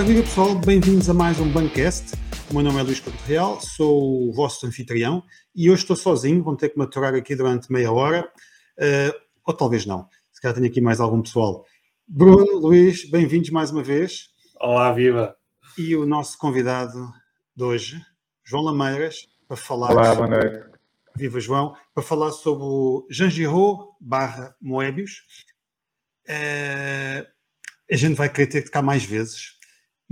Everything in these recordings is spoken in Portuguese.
Ora, viva pessoal, bem-vindos a mais um Bancast. O meu nome é Luís Couto Real, sou o vosso anfitrião e hoje estou sozinho, vão ter que me aturar aqui durante meia hora, uh, ou talvez não, se calhar tenho aqui mais algum pessoal. Bruno, Luís, bem-vindos mais uma vez. Olá, viva! E o nosso convidado de hoje, João Lameiras, para falar. Olá, boa noite. Viva João, para falar sobre o Jean Giraud barra Moebius. Uh, a gente vai querer ter que cá mais vezes,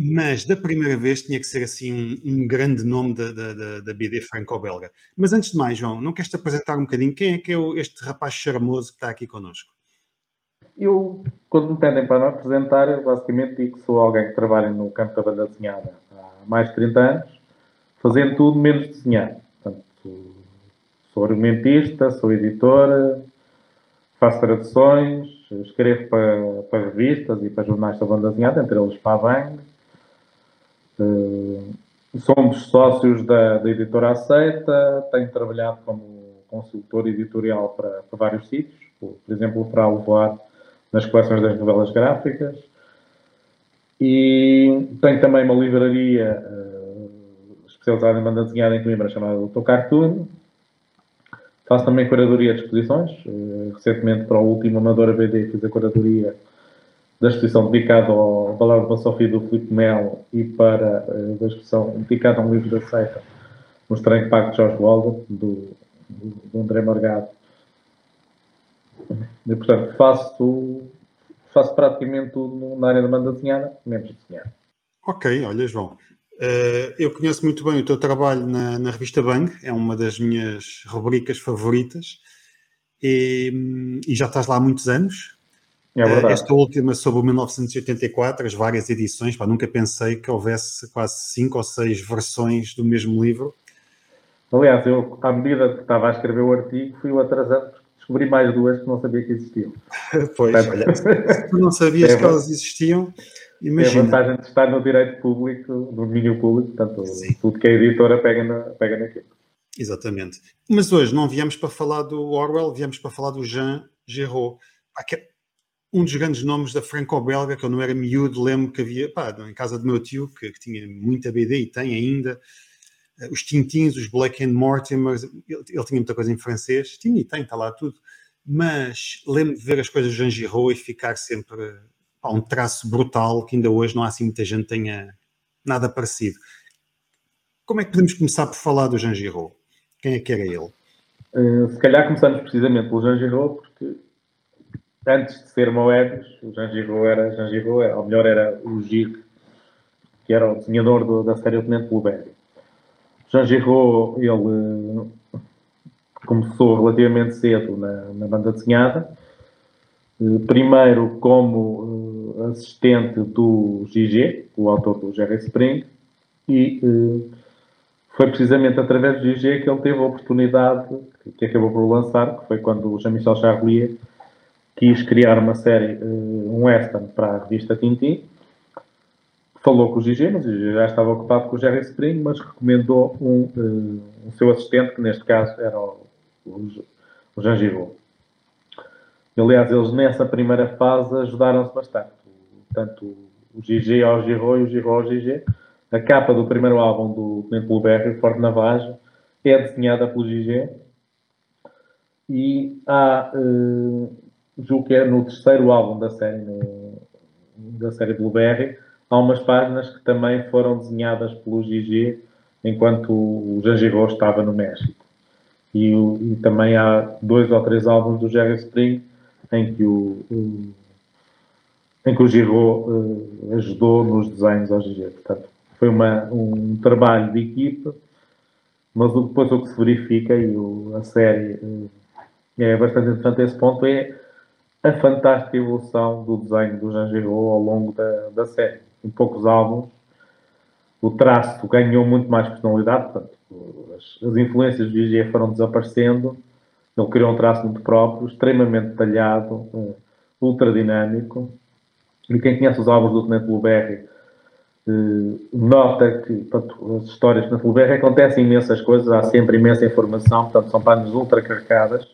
mas da primeira vez tinha que ser assim um, um grande nome da, da, da BD franco-belga. Mas antes de mais, João, não queres te apresentar um bocadinho? Quem é que é este rapaz charmoso que está aqui connosco? Eu, quando me pedem para me apresentar, eu basicamente digo que sou alguém que trabalha no campo da banda desenhada há mais de 30 anos, fazendo tudo menos desenhar. Portanto, sou argumentista, sou editora, faço traduções, escrevo para, para revistas e para jornais da banda desenhada, entre eles para a Bang. Uh, somos sócios da, da editora Aceita, tenho trabalhado como consultor editorial para, para vários sítios, por, por exemplo, para levar nas coleções das novelas gráficas. E tenho também uma livraria uh, especializada em banda desenhada em Coimbra chamada Doutor Cartoon, Faço também curadoria de exposições. Eh, recentemente, para o último Amadora BD, fiz a curadoria da exposição dedicada ao Valor da Sofia do Filipe Melo e para eh, a exposição dedicada a um livro da seita, O Estranho Impacto de Jorge Waldo, do, do André Morgado. E, portanto, faço, faço praticamente tudo na área da banda desenhada, menos desenhar. Ok, olha, João. Uh, eu conheço muito bem o teu trabalho na, na, revista Bang, é uma das minhas rubricas favoritas e, e já estás lá há muitos anos. É verdade. Esta última sobre o 1984, as várias edições, pá, nunca pensei que houvesse quase cinco ou seis versões do mesmo livro. Aliás, eu, à medida que estava a escrever o artigo, fui o atrasado porque descobri mais duas que não sabia que existiam. pois, olha, se tu não sabias é, que elas existiam, Imagina. É a vantagem de estar no direito público, no domínio público, portanto, Sim. tudo que a editora pega, na, pega naquilo. Exatamente. Mas hoje não viemos para falar do Orwell, viemos para falar do Jean Giraud. Um dos grandes nomes da franco-belga, que eu não era miúdo, lembro que havia, pá, em casa do meu tio, que, que tinha muita BD e tem ainda, eh, os Tintins, os Black and Mortimer, ele, ele, tinha muita coisa em francês, tinha e tem, está lá tudo. Mas lembro de ver as coisas de Jean Giraud e ficar sempre pá, um traço brutal que ainda hoje não há assim muita gente tenha nada parecido. Como é que podemos começar por falar do Jean Giraud? Quem é que era ele? Uh, se calhar começamos precisamente pelo Jean Giraud, porque antes de ser Moebius, o Jean Giraud era Jean Giraud, ou melhor, era o Gir, que era o desenhador do, da série Tenente Blueberry. Jean Giraud, ele eh, começou relativamente cedo na, na banda desenhada, eh, primeiro como uh, assistente do GG, o autor do Jerry Spring, e foi precisamente através do GG que ele teve a oportunidade, que acabou por lançar, que foi quando o Jean-Michel Charlier quis criar uma série, uh, um western para a revista Tintin. Falou com o GG, mas já estava ocupado com o Jerry Spring, mas recomendou um, um seu assistente, que neste caso era o, o, o Jean Giraud. Aliás, eles nessa primeira fase ajudaram-se bastante. Tanto o GG ao Giro e o Giro ao GG. A capa do primeiro álbum do Tenente Blueberry, Forte Navage, é desenhada pelo GG. E há, uh, julgo que é no terceiro álbum da série, no, da série Blueberry, há umas páginas que também foram desenhadas pelo GG enquanto o Jean Giraud estava no México. E, e, também há dois ou três álbuns do Jerry Spring em que o, o em que o Giraud uh, ajudou nos desenhos ao GG. Portanto, foi uma, um trabalho de equipa, mas depois o que se verifica, e o, a série uh, é bastante interessante esse ponto, é a fantástica evolução do desenho do Jean Giraud ao longo da, da série. Em poucos álbuns, o traço ganhou muito mais personalidade, portanto, as, as influências do GG foram desaparecendo ele criou um traço muito próprio, extremamente detalhado, ultra dinâmico. E quem conhece os álbuns do Tenente Blueberry uh, nota que portanto, as histórias do Tenente Blueberry acontecem imensas coisas, há sempre imensa informação, portanto, são páginas ultra carregadas,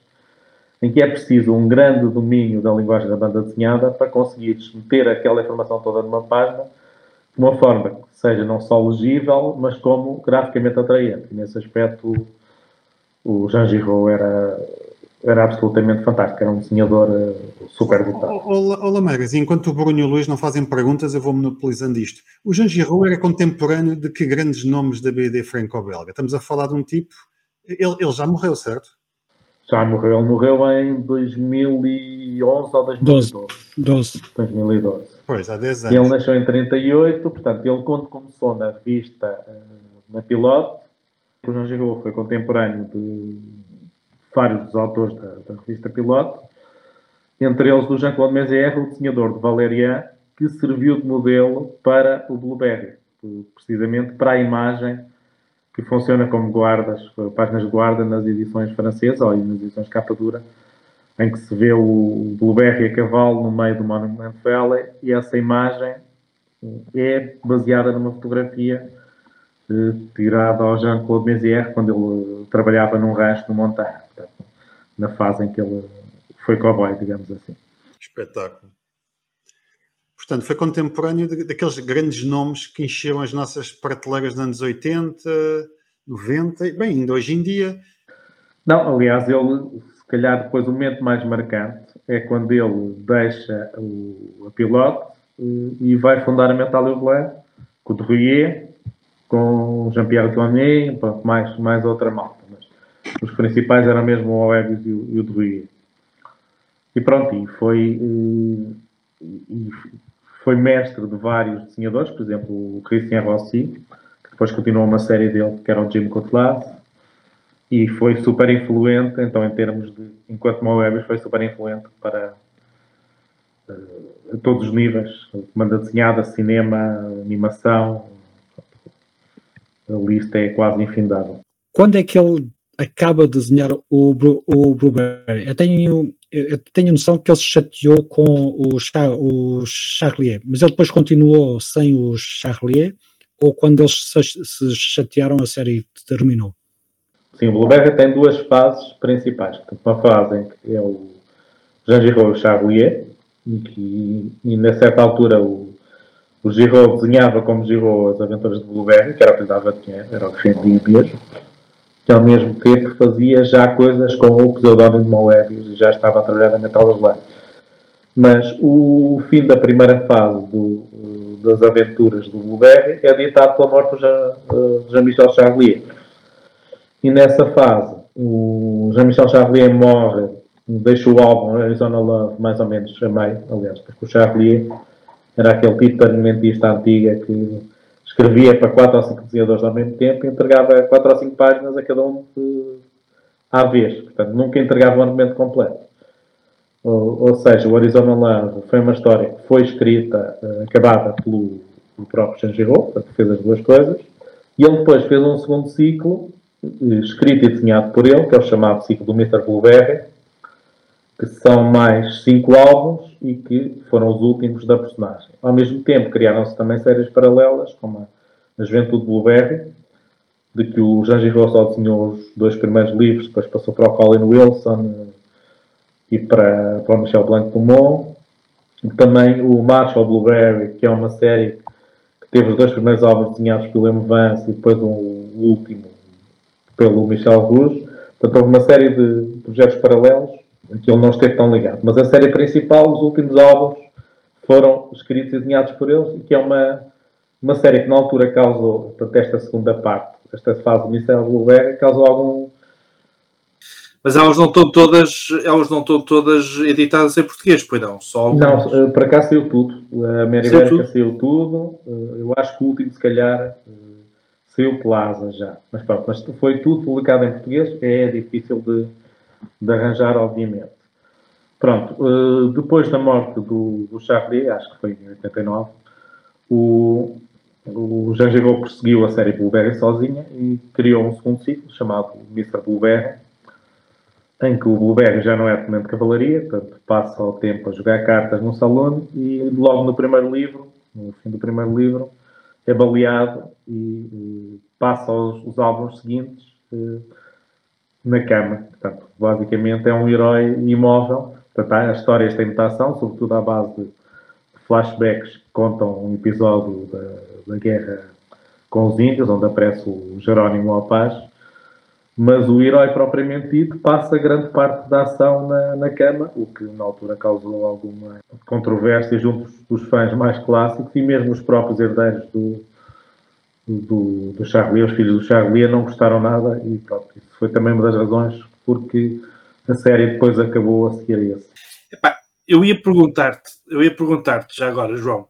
em que é preciso um grande domínio da linguagem da banda desenhada para conseguires meter aquela informação toda numa página uma forma que seja não só legível, mas como graficamente atraente. E nesse aspecto, o Jean Giraud era, era absolutamente fantástico, era um desenhador uh, super dotado. Olá, Magas, enquanto o Bruno e o Luís não fazem perguntas, eu vou monopolizando isto. O Jean Giraud era contemporâneo de que grandes nomes da BD franco-belga? Estamos a falar de um tipo... Ele, ele já morreu, certo? Já morreu. Ele morreu em 2011 ou 2012. 12. 2012. Pois, há 10 anos. Ele nasceu em 38, portanto, ele quando começou na revista, eh, na Pilote, o Jean Giraud foi contemporâneo de vários dos autores da, da revista Pilote, entre eles do Jean-Claude Mézières, o desenhador de Valérian, que serviu de modelo para o Blueberry, precisamente para a imagem que funciona como guardas, páginas de guarda nas edições francesas ou nas edições capa dura, em que se vê o Blueberry a cavalo no meio do Monument Valley e essa imagem é baseada numa fotografia eh, tirada ao Jean-Claude Mézières quando ele trabalhava num rancho no Montanha, na fase em que ele foi cowboy, digamos assim. Espetáculo. Portanto, foi contemporâneo daqueles grandes nomes que encheram as nossas prateleiras nos anos 80, 90, bem, ainda hoje em dia. Não, aliás, ele, se calhar, depois o momento mais marcante é quando ele deixa o, a pilote e vai fundar a Blair com o Drouillet, com Jean-Pierre Tourné, mais, mais outra malta. Mas os principais eram mesmo o Oebius e o, e o E pronto, e foi. E, e foi mestre de vários desenhadores, por exemplo, o Christian Rossi, que depois continuou uma série dele, que era o Jim Cotlas, e foi super influente, então, em termos de. Enquanto Moebius foi super influente para uh, todos os níveis: banda desenhada, cinema, animação. A lista é quase infindável. Quando é que ele acaba de desenhar o, o Blueberry? Eu tenho eu tenho noção que ele se chateou com o, o Charlier, mas ele depois continuou sem o Charlier, ou quando eles se, se chatearam a série terminou? Sim, o Blueberry tem duas fases principais. Uma fase em que é o Jean Giraud Charlier, e, e na certa altura o, o Giraud desenhava como Giraud as aventuras de Blueberry, que era o que dava dinheiro, era o que vendia mesmo que ao mesmo tempo fazia já coisas com o pseudónimo de Moebius e já estava a trabalhar na Metal Slug. Mas o fim da primeira fase do, das aventuras do Blueberry é ditado pela morte do Jean-Michel Charlier. E nessa fase, o Jean-Michel Charlier morre, deixa o álbum Arizona Love mais ou menos a meio, aliás, porque o Charlier era aquele tipo de argumentista antiga que escrevia para quatro ou cinco desenhadores ao mesmo tempo e entregava quatro ou cinco páginas a cada um de, à vez. Portanto, nunca entregava o argumento completo. Ou, ou, seja, o Arizona Love foi uma história que foi escrita, uh, acabada pelo, pelo próprio Sanjiro, portanto, fez as duas coisas. E ele depois fez um segundo ciclo, uh, escrito e desenhado por ele, que é o chamado ciclo do Mr. Blueberry, que são mais cinco álbuns e que foram os últimos da personagem. Ao mesmo tempo, criaram-se também séries paralelas, como a Juventude Blueberry, de que o Jean Giraud só desenhou os dois primeiros livros, depois passou para o Colin Wilson e para, para o Michel Blanc Dumont. Também o Marshall Blueberry, que é uma série que teve os dois primeiros álbuns desenhados pelo M. Vance e depois um, o último pelo Michel Rouge. Portanto, houve uma série de projetos paralelos ele não esteve tão ligado. Mas a série principal, os últimos álbuns, foram escritos e desenhados por eles, e que é uma, uma série que na altura causou, portanto, esta segunda parte, esta fase do Blueberry, causou algum. Mas elas não estão todas, elas não estão todas editadas em português, pois não? Só algumas. Não, eh, para cá saiu tudo. A Mary saiu tudo. saiu tudo. Eh, eu acho que o último, se calhar, eh, saiu Plaza já. Mas pronto, mas foi tudo publicado em português, é difícil de de arranjar, obviamente. Pronto, uh, depois da morte do, do Charlie, acho que foi em 89, o, o Jean Giraud perseguiu a série Blueberry sozinha e criou um segundo ciclo chamado Mr. Blueberry, em que o Blueberry já não é tenente de cavalaria, portanto passa o tempo a jogar cartas no salão e logo no primeiro livro, no fim do primeiro livro, é baleado e, e passa os, os álbuns seguintes uh, na cama. Portanto, basicamente é um herói imóvel. Portanto, as histórias têm mutação, sobretudo à base de flashbacks que contam um episódio da, da guerra com os índios, onde aparece o Jerónimo Alpaz, mas o herói propriamente dito passa grande parte da ação na, na cama, o que na altura causou alguma controvérsia junto dos fãs mais clássicos e mesmo os próprios herdeiros do, do, do Charlie, os filhos do Charlie, não gostaram nada e pronto, isso foi também uma das razões porque a série depois acabou a seguir a esse. Epá, eu ia perguntar-te, eu ia perguntar-te já agora, João.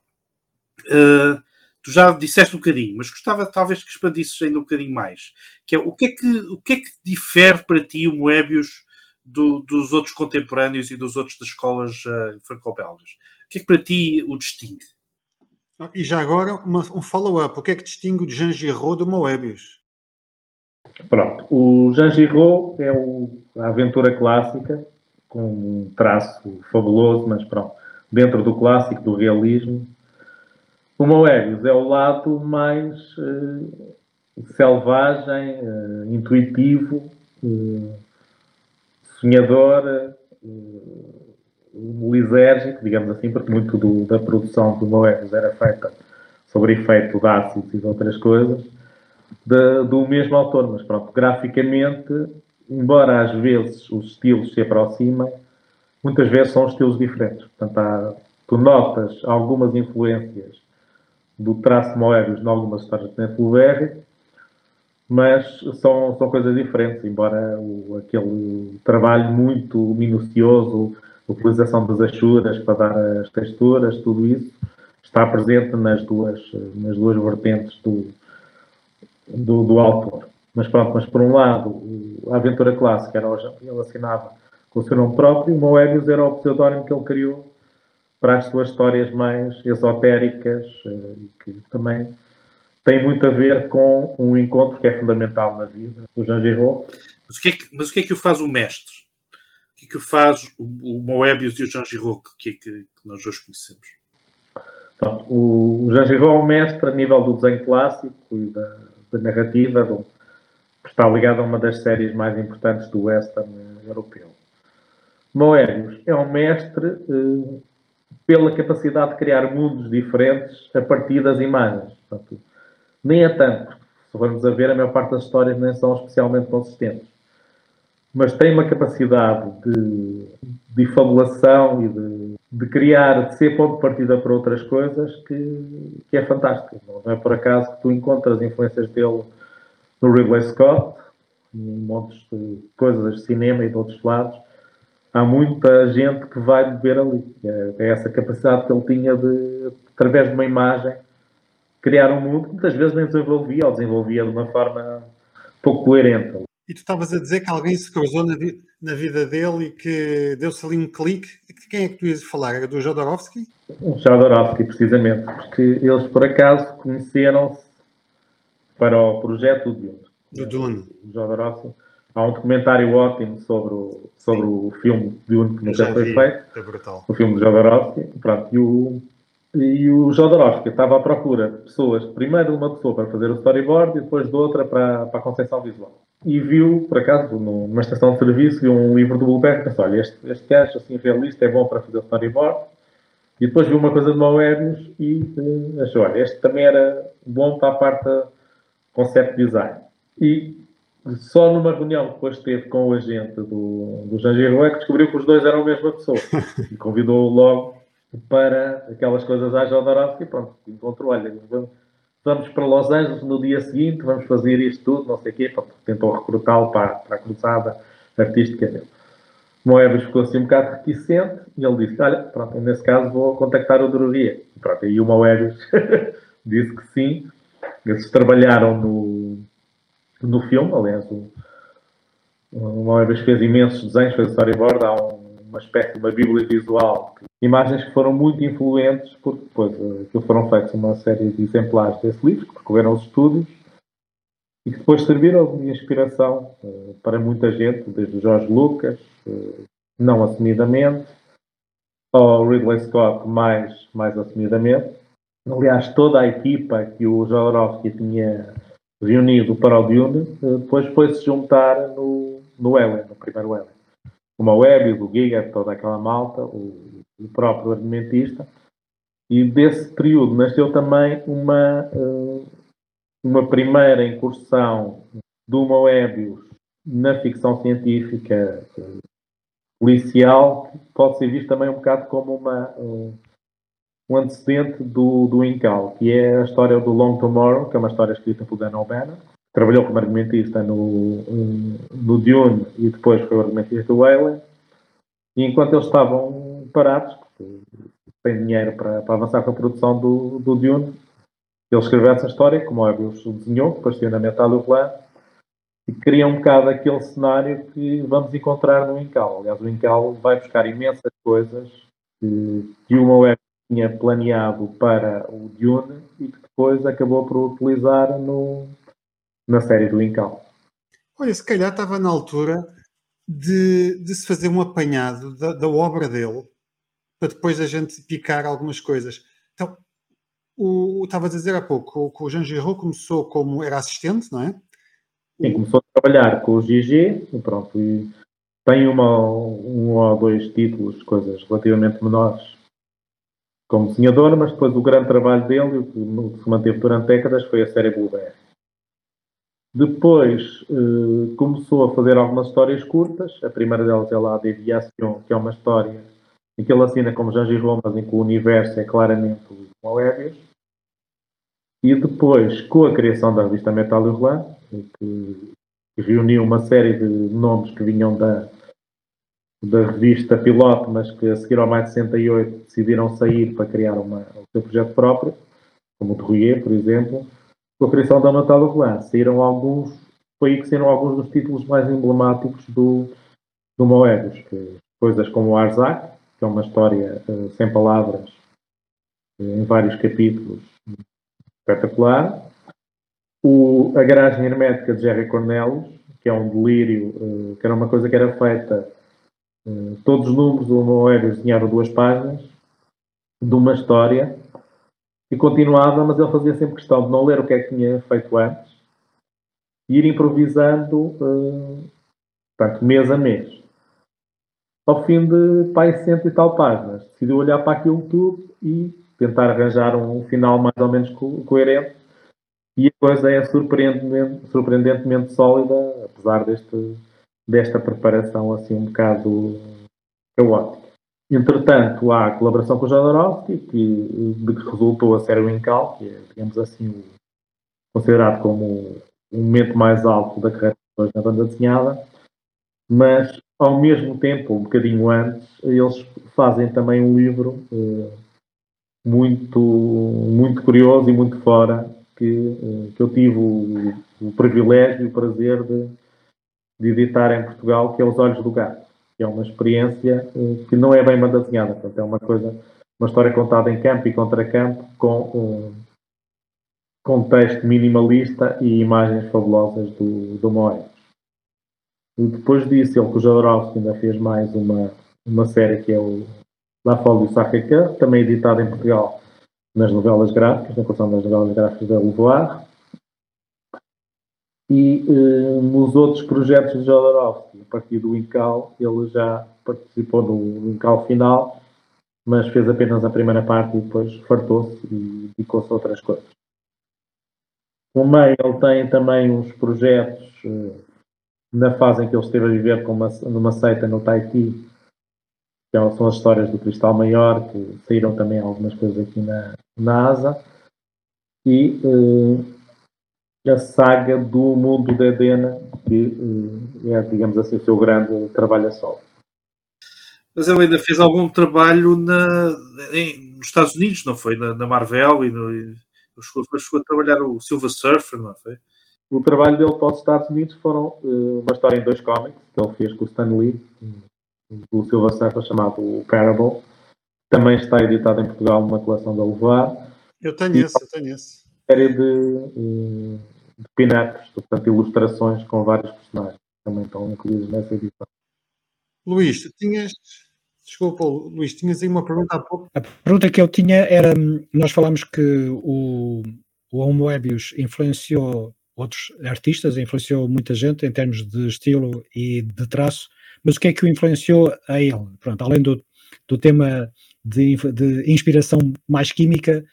Uh, tu já disseste um bocadinho, mas gostava talvez que expandisses ainda um bocadinho mais. Que é, o, que é que, o que é que difere para ti o Moebius do, dos outros contemporâneos e dos outros das escolas uh, franco-belgas? O que é que para ti o distingue? E já agora uma, um follow-up. O que é que distingue o Jean Giraud do Moebius? Pronto. O Jean Giraud é o, a aventura clássica, com um traço fabuloso, mas pronto, dentro do clássico, do realismo. O Moebius é o lado mais uh, selvagem, uh, intuitivo, uh, sonhador, lisérgico, digamos assim, porque muito do, da produção do Moebius era feita sobre efeito de ácidos e de outras coisas, de, do mesmo autor. Mas pronto, graficamente, embora às vezes os estilos se aproximem, muitas vezes são estilos diferentes. Portanto, há, tu notas algumas influências do traço Moebius em algumas histórias de Neto mas são, são coisas diferentes, embora o, aquele trabalho muito minucioso, utilização das achuras para dar as texturas, tudo isso está presente nas duas, nas duas vertentes do, do, do autor. Mas pronto, mas por um lado, a aventura clássica era ele assinava com o seu nome próprio, o Moebius era o pseudónimo que ele criou para as suas histórias mais esotéricas eh, e que também tem muito a ver com um encontro que é fundamental na vida do Jean Giraud. Mas o que é que, mas o que, é que o faz o mestre? O que é que o faz o, o Moebius e o Jean Giraud que, é que, que nós hoje conhecemos? Pronto, o Jean Giraud é o mestre a nível do desenho clássico e da, da narrativa, do, está ligado a uma das séries mais importantes do western europeu. Moebius é um mestre eh, pela capacidade de criar mundos diferentes a partir das imagens. Portanto, nem é tanto, se formos a ver, a maior parte das histórias nem são especialmente consistentes. Mas tem uma capacidade de, de fabulação e de, de, criar, de ser ponto de partida para outras coisas que, que é fantástico. Não é por acaso que tu encontras influências dele no Ridley Scott, em montes de coisas de cinema e de outros lados. Há muita gente que vai beber ali. É, é essa capacidade que ele tinha de, através de uma imagem, criar um mundo que muitas vezes nem desenvolvia ou desenvolvia de uma forma pouco coerente. E tu estavas a dizer que alguém se cruzou na, vi na vida dele e que deu-se ali um clique. Quem é que tu ias falar? Era do Jodorowsky? O Jodorowsky, precisamente, porque eles por acaso conheceram-se para o projeto do Dune. Do Dune. O Jodorowsky. Há um documentário ótimo sobre o, sobre o filme Dune que nunca foi feito. É brutal. O filme de Jodorowsky. Pronto, e o, e o Jodorowsky estava à procura de pessoas, primeiro de uma pessoa para fazer o storyboard e depois de outra para, para a concepção visual. E viu, por acaso, numa estação de serviço, viu um livro do Blueberry e pensou, olha, este, este gajo assim realista é bom para fazer o storyboard. E depois viu uma coisa de Moebius e uh, achou, olha, este também era bom para a parte de concept design. E só numa reunião que depois teve com o agente do, do Jean Giroux é que descobriu que os dois eram a mesma pessoa. E convidou-o logo para aquelas coisas à Jodorowsky, pronto, encontrou, olha, vamos para Los Angeles no dia seguinte, vamos fazer isto tudo, não sei o quê, pronto, tentou recrutá-lo para, para a cruzada artística dele. Moebius ficou assim um bocado reticente e ele disse, olha, pronto, nesse caso vou contactar o Druria. E pronto, aí o Moebius disse que sim, eles trabalharam no, no filme, aliás, o, o Moebius fez imensos desenhos, fez storyboard, há um uma espécie de uma bíblia visual. Imagens que foram muito influentes, porque depois uh, foram feitos uma série de exemplares desse livro, que percorreram os estudos, e que depois serviram de inspiração uh, para muita gente, desde o Jorge Lucas, uh, não assumidamente, ao Ridley Scott mais, mais assumidamente. Aliás, toda a equipa que o Jodorowsky tinha reunido para o Dune, depois foi-se juntar no, no Ellen, no primeiro Ellen a Web, o Giga, toda aquela malta, o, o próprio argumentista, E desse período nasceu também uma, uh, uma primeira incursão do Moebius na ficção científica uh, policial, que pode ser visto também um bocado como uma, uh, um antecedente do, do Incal, que é a história do Long Tomorrow, que é uma história escrita por Dan O'Bannon, trabalhou como argumentista no, no Dune e depois foi argumentista do Alien. E enquanto eles estavam parados, porque têm dinheiro para, para avançar com a produção do, do Dune, ele escreveu essa história, como o Moebius desenhou, depois saiu na Metal Plan, e cria um bocado aquele cenário que vamos encontrar no Incal. Aliás, o Incal vai buscar imensas coisas que, que o Moebius tinha planeado para o Dune e que depois acabou por utilizar no, na série do Incal. Olha, se calhar estava na altura de, de se fazer um apanhado da, da, obra dele para depois a gente picar algumas coisas. Então, o, estava a dizer há pouco que o Jean Giraud começou como era assistente, não é? Sim, começou a trabalhar com o GG e pronto, e tem uma, um ou dois títulos, coisas relativamente menores como desenhador, mas depois o grande trabalho dele, o que se manteve durante décadas, foi a série Blueberry. Depois eh, começou a fazer algumas histórias curtas. A primeira delas é lá a Deviation, que é uma história em que ele assina como Jean Romas, em que o universo é claramente o Moebius. E depois, com a criação da revista Metal Hurlant, que, reuniu uma série de nomes que vinham da, da revista piloto, mas que a seguir ao mais de 68 decidiram sair para criar uma, o seu projeto próprio, como o de Rouillet, por exemplo com a criação da Natal do Roland. Saíram alguns, foi aí que saíram alguns dos títulos mais emblemáticos do, do Moebius, coisas como o Arzak, é uma história uh, sem palavras, uh, em vários capítulos, espetacular. O, a Garagem Hermética de Jerry Cornelis, que é um delírio, uh, que era uma coisa que era feita, todos os números do Moebius desenharam duas páginas, de uma história, e continuava, mas ele fazia sempre questão de não ler o que é que tinha feito antes e ir improvisando, portanto, mês a mês. Ao fim de pai, cento e tal páginas, decidiu olhar para aquilo tudo e tentar arranjar um final mais ou menos co coerente. E a coisa é surpreendentemente, surpreendentemente sólida, apesar deste, desta preparação assim um bocado caótica. Entretanto, há a colaboração com o Jodorowsky, que, de que resultou a série Wincal, que é, digamos assim, considerado como o momento mais alto da carreira na banda desenhada, mas ao mesmo tempo, um bocadinho antes, eles fazem também um livro eh, muito, muito curioso e muito fora, que, eh, que eu tive o, o privilégio e o prazer de, de editar em Portugal, que é Os Olhos do Gato que é uma experiência uh, que não é bem banda desenhada, portanto é uma coisa, uma história contada em campo e contra campo com um contexto minimalista e imagens fabulosas do, do Moedas. Depois disso, ele com o Jodorowsky ainda fez mais uma, uma série que é o La Folie Sacré-Cœur, também editada em Portugal nas novelas gráficas, na coleção das novelas gráficas da Levoar, e uh, nos outros projetos de Jodorowsky, a partir do Incal, ele já participou no Incal final, mas fez apenas a primeira parte e depois fartou-se e dedicou-se a outras coisas. No meio, ele tem também uns projetos uh, na fase em que ele esteve a viver uma, numa seita no Tahiti, que é são as histórias do Cristal Maior, que saíram também algumas coisas aqui na, na ASA. E uh, a saga do mundo de Edena, que eh, é, digamos assim, o seu grande trabalho a solo. Mas ele ainda fez algum trabalho na, em, nos Estados Unidos, não foi? Na, na Marvel e no, chegou, chegou a trabalhar o Silver Surfer, não foi? O trabalho dele para os Estados Unidos foram uh, uma história em dois cómics que ele fez com o Stan Lee, do Silver Surfer, chamado o Parable. Também está editado em Portugal numa coleção da Levar. Eu tenho e, esse, eu tenho esse. Série de uh, de pin-ups, portanto, ilustrações com vários personagens também estão incluídos nessa edição. Luís, tinhas. Desculpa, Luís, tinhas aí uma pergunta há pouco. A pergunta que eu tinha era: nós falámos que o, o Homo Ebius influenciou outros artistas, influenciou muita gente em termos de estilo e de traço, mas o que é que o influenciou a ele? Pronto, além do, do tema de, de inspiração mais química,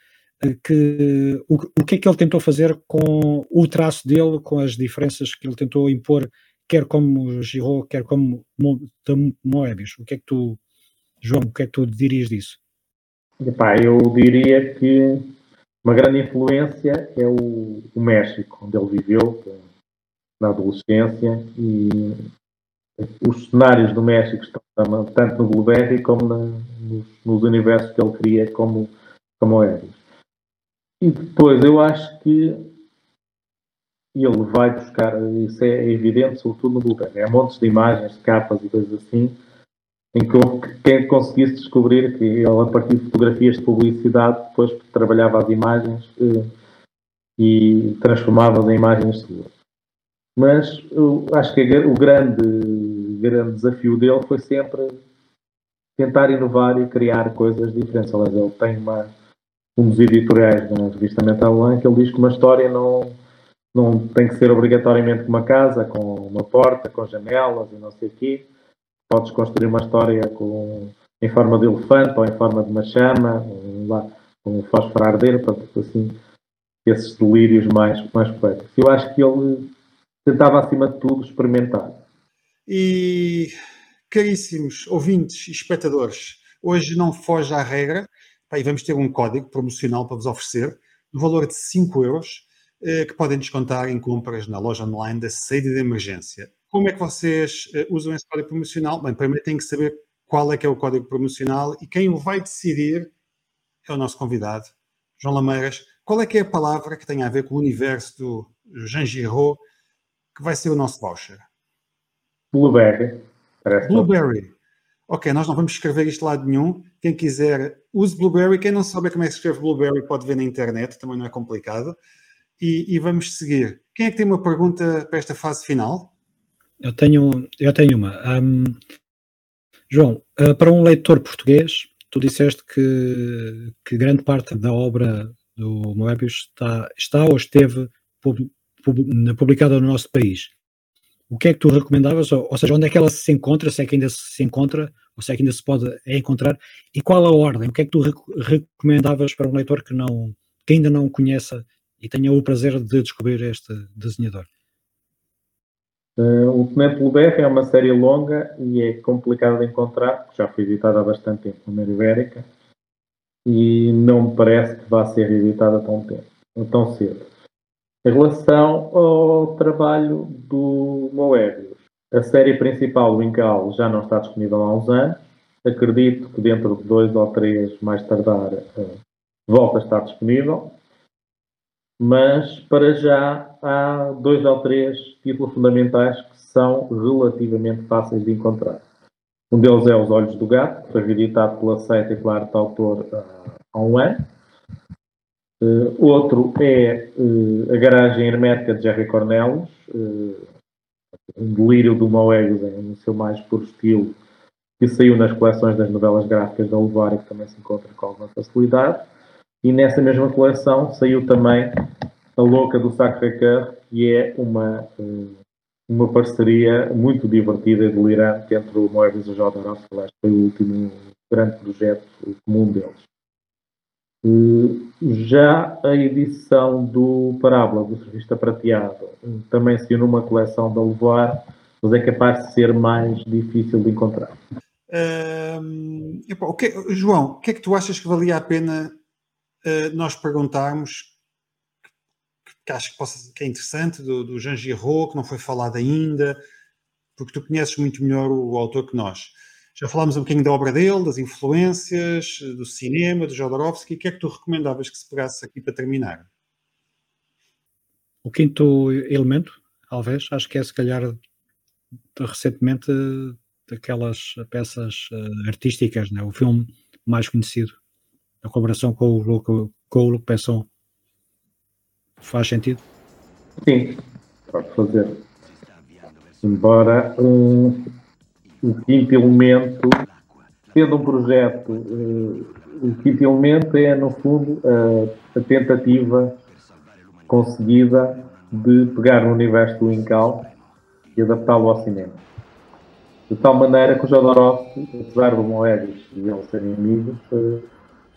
que, o, o que é que ele tentou fazer com o traço dele, com as diferenças que ele tentou impor, quer como Giraud, quer como Moebius. O que é que tu, João, o que é que tu dirias disso? Epá, eu diria que uma grande influência é o, o México, onde ele viveu na adolescência e os cenários do México estão tanto no Blueberry como na, nos, nos, universos que ele cria como, como Eris. E depois eu acho que ele vai buscar, isso é evidente, sobretudo no Blueberry, há montes de imagens, de capas e coisas assim, em que quem conseguisse descobrir que ele, a partir de fotografias de publicidade, depois trabalhava as imagens eh, e transformava-as em imagens seguras. Mas eu acho que o grande, grande desafio dele foi sempre tentar inovar e criar coisas diferentes. Aliás, ele tem uma, um dos editoriais na revista Metal que ele diz que uma história não, não tem que ser obrigatoriamente uma casa, com uma porta, com janelas e não sei o quê podes construir uma história com, em forma de elefante ou em forma de uma chama, com um fósforo arder, portanto, assim, esses delírios mais, mais poéticos. Eu acho que ele tentava, acima de tudo, experimentar. E, caríssimos ouvintes e espectadores, hoje não foge à regra, e vamos ter um código promocional para vos oferecer, no valor de 5 euros, eh, que podem descontar em compras na loja online da saída de emergência. Como é que vocês uh, usam esse código promocional? Bem, primeiro têm que saber qual é que é o código promocional e quem o vai decidir é o nosso convidado, João Lameiras. Qual é que é a palavra que tem a ver com o universo do Jean Giraud que vai ser o nosso voucher? Blueberry. Blueberry. Ok, nós não vamos escrever isto de lado nenhum. Quem quiser, use Blueberry. Quem não sabe como é que se escreve Blueberry pode ver na internet, também não é complicado. E, e vamos seguir. Quem é que tem uma pergunta para esta fase final? Eu tenho, eu tenho uma. Um, João, uh, para um leitor português, tu disseste que, que grande parte da obra do Moebius está, está ou esteve pub, pub, publicada no nosso país. O que é que tu recomendavas? Ou, ou, seja, onde é que ela se encontra? Se é que ainda se encontra? Ou se é que ainda se pode encontrar? E qual a ordem? O que é que tu recomendavas para um leitor que, não, que ainda não conheça e tenha o prazer de descobrir este desenhador? Uh, o Tenente BR é uma série longa e é complicado de encontrar, porque já foi editada há bastante tempo na Ibérica e não me parece que vá ser editada tão, tempo, tão cedo. Em relação ao trabalho do Moebius, a série principal, o Incal, já não está disponível há uns anos. Acredito que dentro de dois ou três, mais tardar, uh, volta a estar disponível mas para já há dois ou três títulos fundamentais que são relativamente fáceis de encontrar. Um deles é Os Olhos do Gato, que foi reeditado pela Seita e pela arte autor uh, há um ano. Uh, outro é uh, A Garagem Hermética de Jerry Cornelis, um delírio do Moebius no seu mais puro estilo, que saiu nas coleções das novelas gráficas da Levar e que também se encontra com alguma facilidade. E nessa mesma coleção saiu também A Louca do Sacré-Cœur, que é uma, uma parceria muito divertida e delirante entre o Moebius e o Jodorowsky, que foi o último grande projeto comum deles. Já a edição do Parábola, do Serviço Prateado, também saiu numa coleção da Levar, mas é capaz de ser mais difícil de encontrar. Uh, okay, João, o que é que tu achas que valia a pena uh, nós perguntarmos que, acho que, possa, que, é interessante do, do Jean Giraud, que não foi falado ainda, porque tu conheces muito melhor o, autor que nós. Já falámos um bocadinho da obra dele, das influências, do cinema, do Jodorowsky. O que é que tu recomendavas que se pegasse aqui para terminar? O quinto elemento, talvez, acho que é se calhar recentemente daquelas peças uh, artísticas, né? o filme mais conhecido a colaboração com o Luke, com o Luke Besson faz sentido? Sim, pode fazer. Embora um, o quinto elemento, sendo um projeto, uh, o quinto elemento é, no fundo, a, a tentativa conseguida de pegar no universo do Incal e adaptá-lo ao cinema. De tal maneira que o Jodorowsky, apesar do Moebius e eles serem amigos, uh,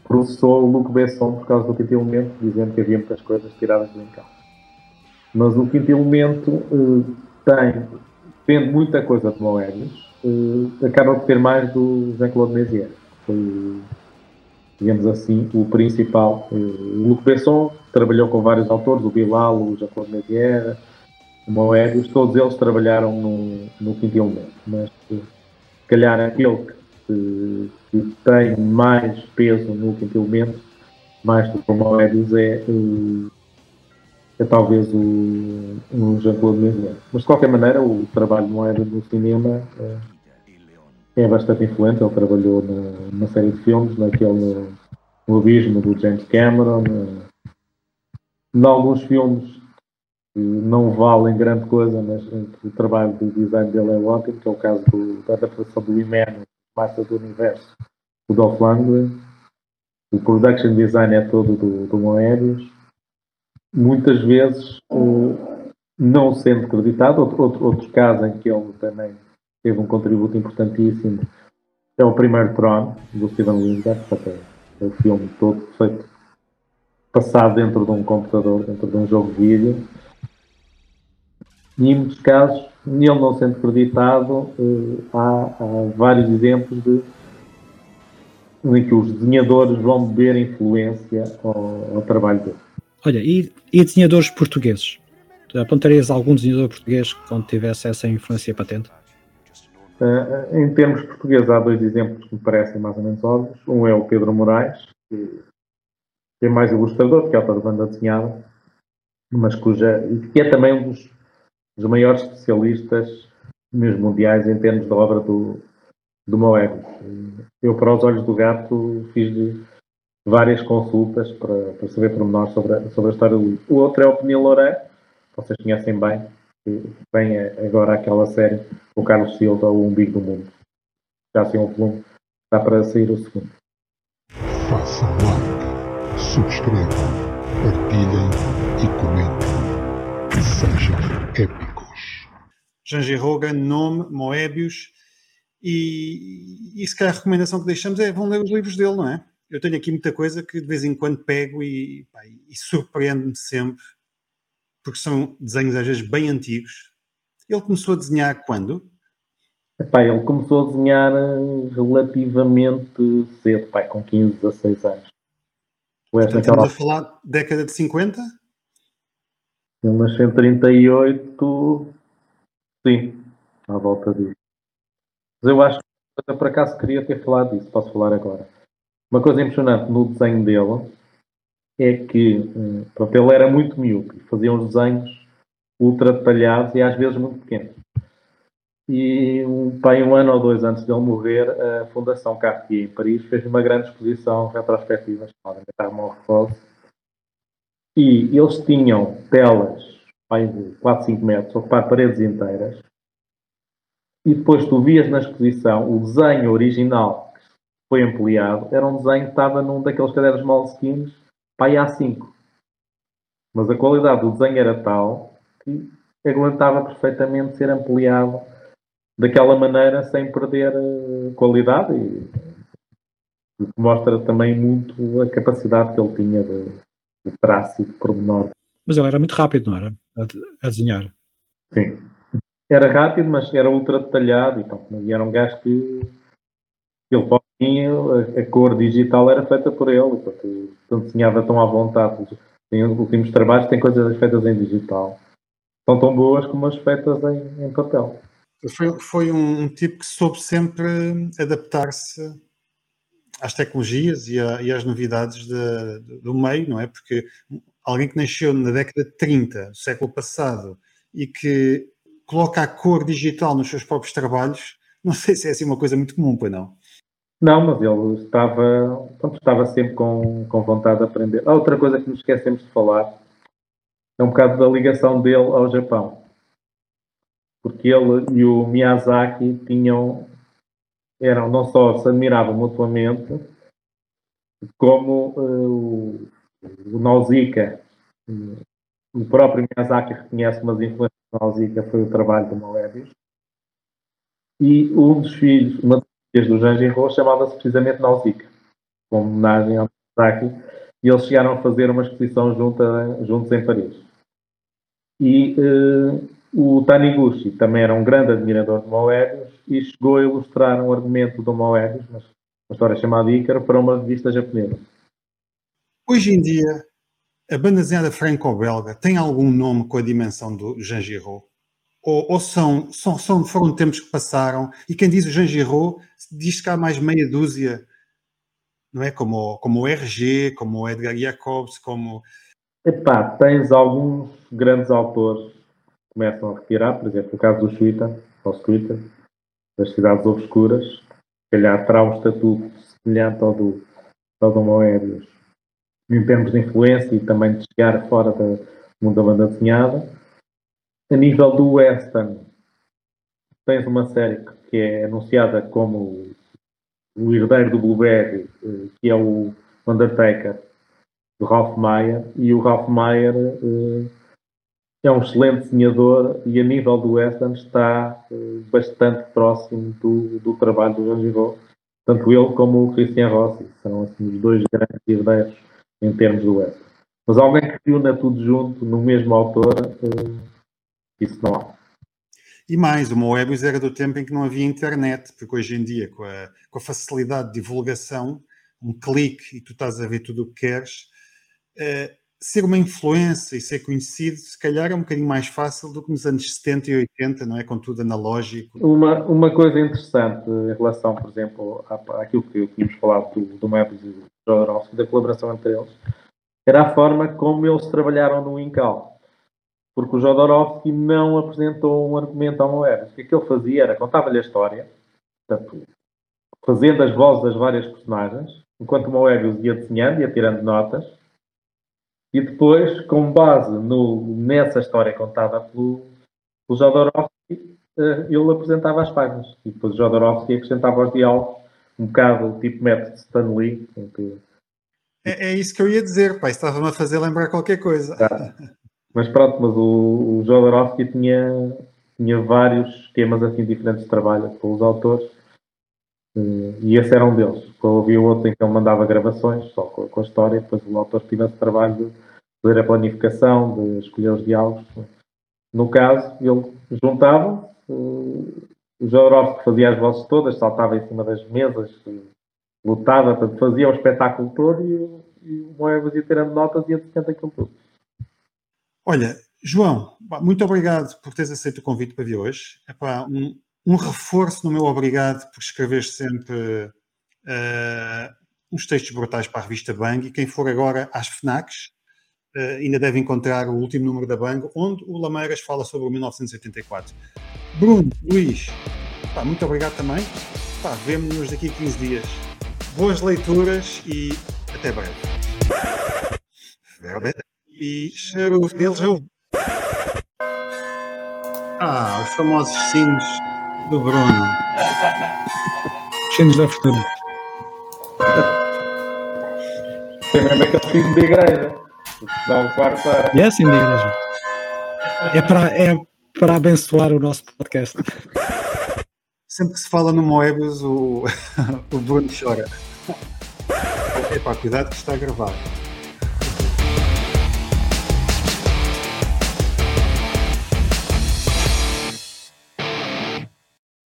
processou o Luc Besson por causa do quinto elemento, dizendo que havia muitas coisas tiradas do encalço. Mas o quinto elemento uh, tem, tendo muita coisa de Moebius, uh, acaba por ter mais do Jean-Claude Mézières. Foi, digamos assim, o principal. Uh, o Luc Besson trabalhou com vários autores, o Bilal, o Jean-Claude Mézières, o Moebius, todos eles trabalharam no, no quinto elemento. Mas, se calhar, aquele que, que, tem mais peso no quinto elemento, mais do que o Moebius, é, é talvez o, o Jean-Claude Mézières. Mas, de qualquer maneira, o trabalho de Moebius no cinema é, é bastante influente. Ele trabalhou numa série de filmes, naquele no Abismo do James Cameron, em alguns filmes que não valem grande coisa, mas o trabalho do design dele é ótimo, que é o caso do, da adaptação do Imeno, Massa do Universo, o Dolph Lundgren. O production design é todo do, do Moebius. Muitas vezes, não sendo creditado, outro, outro, outro caso em que ele também teve um contributo importantíssimo é o primeiro Tron, do Steven Lindbergh, é o filme todo feito, passado dentro de um computador, dentro de um jogo de vídeo. E em muitos casos, nele não sendo acreditado, eh, há, há, vários exemplos de em que os desenhadores vão beber influência ao, ao trabalho dele. Olha, e, e desenhadores portugueses? Apontarias algum desenhador português que tivesse essa influência patente? Uh, em termos portugueses, há dois exemplos que me parecem mais ou menos óbvios. Um é o Pedro Moraes, que é mais ilustrador, que é autor de banda desenhada, mas cuja, que é também um dos, dos maiores especialistas mesmo mundiais em termos da obra do, do Moebius. Eu, para os olhos do gato, fiz várias consultas para, para saber pormenores sobre a, sobre a história do livro. O outro é o Penil Loré, vocês conhecem bem, vem agora aquela série, o Carlos Silva, o Umbigo do Mundo. Já tem um volume, está para sair o segundo. Façam like, subscrevam, partilhem e comentem. Sejam épicos. Janji Rogan, nome, Moebius. E, e se calhar a recomendação que deixamos é vão ler os livros dele, não é? Eu tenho aqui muita coisa que de vez em quando pego e, e surpreende-me sempre porque são desenhos às vezes bem antigos. Ele começou a desenhar quando? Epá, ele começou a desenhar eh, relativamente cedo, pai, com 15, 16 anos. Portanto, estamos a falar década de 50? Ele nasceu em 38, sim, à volta disso. Mas eu acho que por acaso queria ter falado disso, posso falar agora. Uma coisa impressionante no desenho dele é que hum, pronto, ele era muito miúdo, fazia uns desenhos ultra detalhados e às vezes muito pequenos. E um, pai, um ano ou dois antes de ele morrer, a Fundação Cartier em Paris fez uma grande exposição retrospectiva chamada Metamorfose. E eles tinham telas pai, de 4, 5 metros, ocupar paredes inteiras. E depois tu vias na exposição o desenho original que foi ampliado, era um desenho que estava num daqueles cadernos moleskines pai A5. Mas a qualidade do desenho era tal que aguentava perfeitamente ser ampliado daquela maneira sem perder eh, qualidade e, e mostra também muito a capacidade que ele tinha de, de traço e de pormenor. Mas ele era muito rápido, não era? A, a desenhar. Sim. Era rápido, mas era ultra detalhado e, então, e era um gajo que ele a, a cor digital era feita por ele, porque não desenhava tão à vontade. Tem os últimos trabalhos têm coisas feitas em digital. São tão boas como as feitas em, em papel. Foi, foi um, tipo que soube sempre adaptar-se às tecnologias e, a, e às novidades de, do meio, não é? Porque alguém que nasceu na década de 30 do século passado e que coloca a cor digital nos seus próprios trabalhos, não sei se é assim uma coisa muito comum, pois não? Não, mas ele estava, pronto, estava sempre com, com vontade de aprender. Ah, outra coisa que nos esquecemos de falar é um bocado da ligação dele ao Japão. Porque ele e o Miyazaki tinham, eram, não só se admiravam mutuamente, como uh, o, o Nausicaa, o próprio Miyazaki reconhece umas influências do Nausicaa, foi o trabalho do Moebius. E um dos filhos, uma das filhas do Jean Giraud, chamava-se precisamente Nausicaa, como homenagem ao Saki, e eles chegaram a fazer uma exposição junta, juntos em Paris. E uh, o Taniguchi também era um grande admirador de Moebius e chegou a ilustrar um argumento do Moebius, uma história chamada Ícaro, para uma revista japonesa. Hoje em dia, a banda desenhada franco-belga tem algum nome com a dimensão do Jean Giraud? Ou, ou são, são, são, foram tempos que passaram e quem diz o Jean Giraud diz que há mais meia dúzia, não é? Como, como o RG, como o Edgar Jacobs, como... Epá, tens alguns grandes autores começam a retirar, por exemplo, o caso do Twitter, ou Twitter, das cidades obscuras, se calhar terá um estatuto semelhante ao do, ao do Moebius em termos de influência e também de chegar fora do mundo da banda desenhada. A nível do western, tens uma série que é anunciada como o herdeiro do Blueberry, eh, que é o Undertaker, do Ralph Mayer, e o Ralph Mayer uh, é um excelente desenhador e a nível do western está uh, bastante próximo do, do trabalho do Jean Giraud. Tanto ele como o Christian Rossi são assim, os dois grandes herdeiros em termos do web. Mas alguém que reúna tudo junto no mesmo autor, uh, isso não há. E mais, o Moebius era do tempo em que não havia internet, porque hoje em dia, com a, com a facilidade de divulgação, um clique e tu estás a ver tudo o que queres, uh, ser uma influência e ser conhecido, se calhar é um bocadinho mais fácil do que nos anos 70 e 80, não é? Com tudo analógico. Uma, uma coisa interessante em relação, por exemplo, àquilo que tínhamos falado do, do Moebius e do Jodorowsky, da colaboração entre eles, era a forma como eles trabalharam no Incal. Porque o Jodorowsky não apresentou um argumento ao Moebius. O que, é que ele fazia era contava-lhe a história, portanto, fazendo as vozes das várias personagens, enquanto o Moebius ia desenhando, ia tirando notas, e depois, com base no, nessa história contada pelo, pelo Jodorowsky, eh, ele apresentava as páginas. E depois o Jodorowsky acrescentava os diálogos, um bocado tipo método Stan Lee. Que... É, é, isso que eu ia dizer, pai. Estava-me a fazer lembrar qualquer coisa. Tá. Mas pronto, mas o, o Jodorowsky tinha, tinha vários esquemas assim diferentes de trabalho com os autores. Eh, e esse era um deles. Havia outro em que ele mandava gravações, só com, com a história, e depois o autor tivesse trabalho de fazer a planificação, de escolher os diálogos. No caso, ele juntava, o Jodorowsky fazia as vozes todas, saltava em cima das mesas, lutava, portanto, fazia o espetáculo todo e, e o Moebius ia tirando notas e ia desenhando aquilo tudo. Olha, João, muito obrigado por teres aceito o convite para vir hoje. Epá, um, um reforço no meu obrigado por escrever sempre uh, uns textos brutais para a revista Bang e quem for agora às FNACs uh, ainda deve encontrar o último número da Bang, onde o Lameiras fala sobre o 1984. Bruno, Luís, pá, muito obrigado também. Vemo-nos daqui a 15 dias. Boas leituras e até breve. E cheiro deles é o. Ah, os famosos sinos do Bruno. Sinos da fortuna. Tem mesmo aquele sino de igreja. Dá um quarto para. É assim da igreja. É para, é para abençoar o nosso podcast. Sempre que se fala no Moebius, o, o Bruno chora. Epá, cuidado que está gravado.